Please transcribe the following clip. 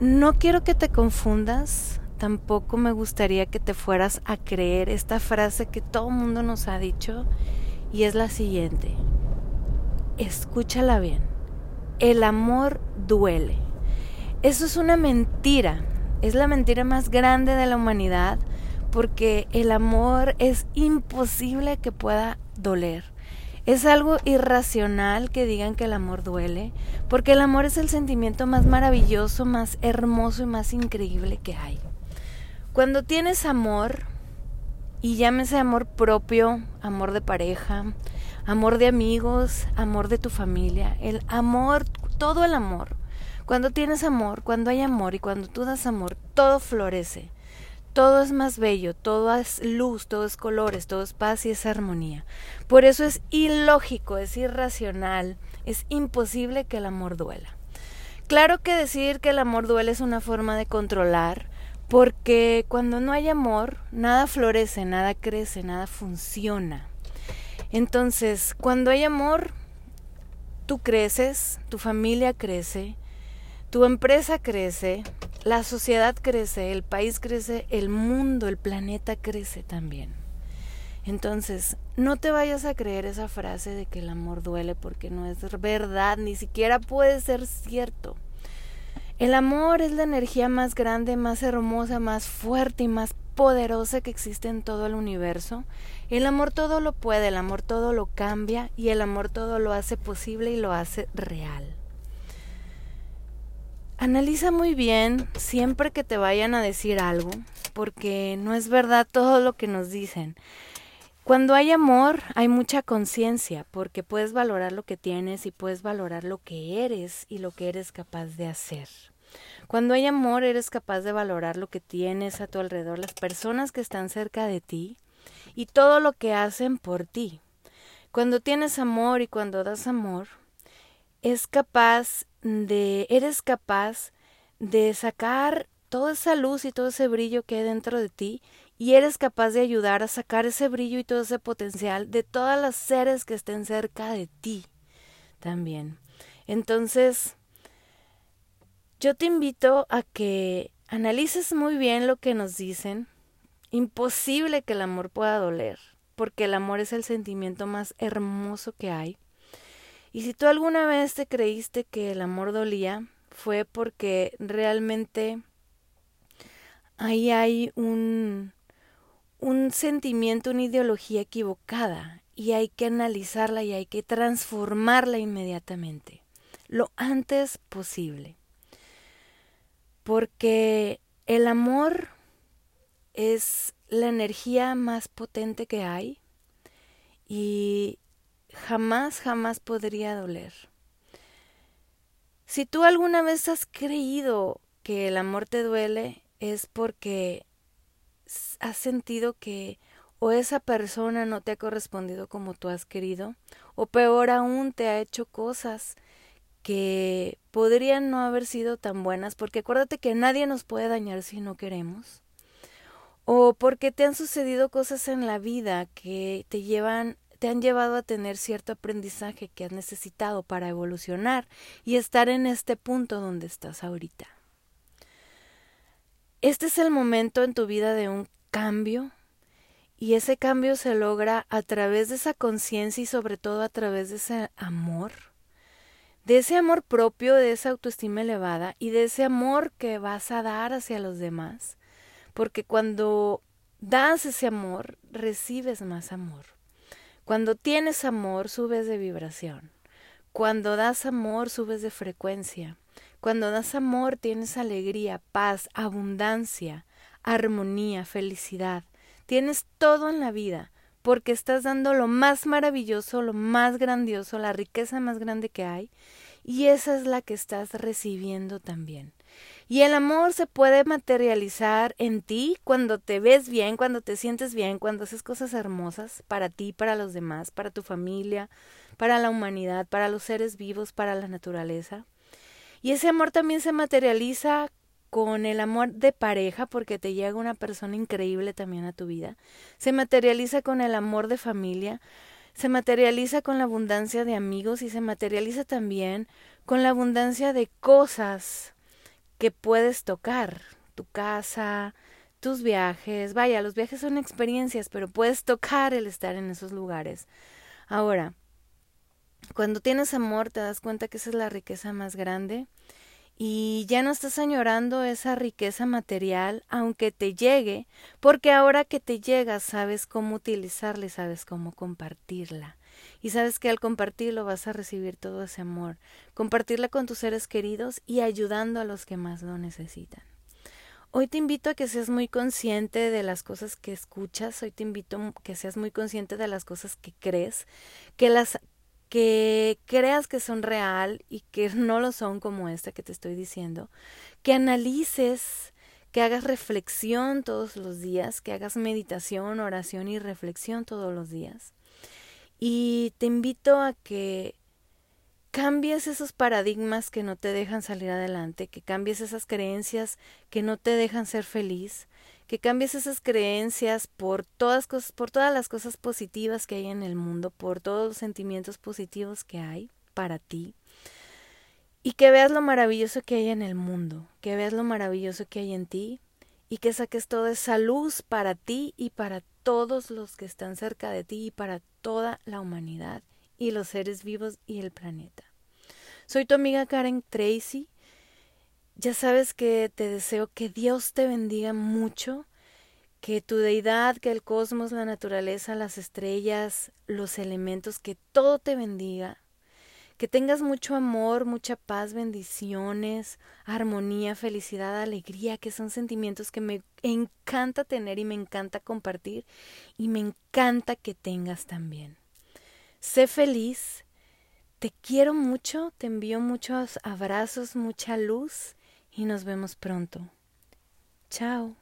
no quiero que te confundas, tampoco me gustaría que te fueras a creer esta frase que todo el mundo nos ha dicho y es la siguiente. Escúchala bien. El amor duele. Eso es una mentira. Es la mentira más grande de la humanidad porque el amor es imposible que pueda doler. Es algo irracional que digan que el amor duele, porque el amor es el sentimiento más maravilloso, más hermoso y más increíble que hay. Cuando tienes amor, y llámese amor propio, amor de pareja, amor de amigos, amor de tu familia, el amor, todo el amor. Cuando tienes amor, cuando hay amor y cuando tú das amor, todo florece todo es más bello, todo es luz, todo es colores, todo es paz y es armonía. Por eso es ilógico, es irracional, es imposible que el amor duela. Claro que decir que el amor duele es una forma de controlar, porque cuando no hay amor, nada florece, nada crece, nada funciona. Entonces, cuando hay amor, tú creces, tu familia crece, tu empresa crece, la sociedad crece, el país crece, el mundo, el planeta crece también. Entonces, no te vayas a creer esa frase de que el amor duele porque no es verdad, ni siquiera puede ser cierto. El amor es la energía más grande, más hermosa, más fuerte y más poderosa que existe en todo el universo. El amor todo lo puede, el amor todo lo cambia y el amor todo lo hace posible y lo hace real. Analiza muy bien siempre que te vayan a decir algo, porque no es verdad todo lo que nos dicen. Cuando hay amor, hay mucha conciencia, porque puedes valorar lo que tienes y puedes valorar lo que eres y lo que eres capaz de hacer. Cuando hay amor, eres capaz de valorar lo que tienes a tu alrededor, las personas que están cerca de ti y todo lo que hacen por ti. Cuando tienes amor y cuando das amor, es capaz de, eres capaz de sacar toda esa luz y todo ese brillo que hay dentro de ti y eres capaz de ayudar a sacar ese brillo y todo ese potencial de todas las seres que estén cerca de ti también. Entonces, yo te invito a que analices muy bien lo que nos dicen. Imposible que el amor pueda doler, porque el amor es el sentimiento más hermoso que hay. Y si tú alguna vez te creíste que el amor dolía, fue porque realmente ahí hay un, un sentimiento, una ideología equivocada y hay que analizarla y hay que transformarla inmediatamente, lo antes posible. Porque el amor es la energía más potente que hay y jamás, jamás podría doler. Si tú alguna vez has creído que el amor te duele, es porque has sentido que o esa persona no te ha correspondido como tú has querido, o peor aún te ha hecho cosas que podrían no haber sido tan buenas, porque acuérdate que nadie nos puede dañar si no queremos, o porque te han sucedido cosas en la vida que te llevan te han llevado a tener cierto aprendizaje que has necesitado para evolucionar y estar en este punto donde estás ahorita. Este es el momento en tu vida de un cambio y ese cambio se logra a través de esa conciencia y sobre todo a través de ese amor, de ese amor propio, de esa autoestima elevada y de ese amor que vas a dar hacia los demás, porque cuando das ese amor, recibes más amor. Cuando tienes amor, subes de vibración. Cuando das amor, subes de frecuencia. Cuando das amor, tienes alegría, paz, abundancia, armonía, felicidad. Tienes todo en la vida porque estás dando lo más maravilloso, lo más grandioso, la riqueza más grande que hay, y esa es la que estás recibiendo también. Y el amor se puede materializar en ti cuando te ves bien, cuando te sientes bien, cuando haces cosas hermosas para ti, para los demás, para tu familia, para la humanidad, para los seres vivos, para la naturaleza. Y ese amor también se materializa con el amor de pareja, porque te llega una persona increíble también a tu vida. Se materializa con el amor de familia, se materializa con la abundancia de amigos y se materializa también con la abundancia de cosas que puedes tocar, tu casa, tus viajes, vaya, los viajes son experiencias, pero puedes tocar el estar en esos lugares. Ahora, cuando tienes amor te das cuenta que esa es la riqueza más grande y ya no estás añorando esa riqueza material aunque te llegue, porque ahora que te llega sabes cómo utilizarla y sabes cómo compartirla. Y sabes que al compartirlo vas a recibir todo ese amor, compartirla con tus seres queridos y ayudando a los que más lo necesitan. Hoy te invito a que seas muy consciente de las cosas que escuchas, hoy te invito a que seas muy consciente de las cosas que crees, que las que creas que son real y que no lo son como esta que te estoy diciendo, que analices, que hagas reflexión todos los días, que hagas meditación, oración y reflexión todos los días. Y te invito a que cambies esos paradigmas que no te dejan salir adelante, que cambies esas creencias que no te dejan ser feliz, que cambies esas creencias por todas cosas, por todas las cosas positivas que hay en el mundo, por todos los sentimientos positivos que hay para ti. Y que veas lo maravilloso que hay en el mundo, que veas lo maravilloso que hay en ti y que saques toda esa luz para ti y para todos los que están cerca de ti y para toda la humanidad y los seres vivos y el planeta. Soy tu amiga Karen Tracy ya sabes que te deseo que Dios te bendiga mucho, que tu deidad, que el cosmos, la naturaleza, las estrellas, los elementos, que todo te bendiga, que tengas mucho amor, mucha paz, bendiciones, armonía, felicidad, alegría, que son sentimientos que me encanta tener y me encanta compartir y me encanta que tengas también. Sé feliz, te quiero mucho, te envío muchos abrazos, mucha luz y nos vemos pronto. Chao.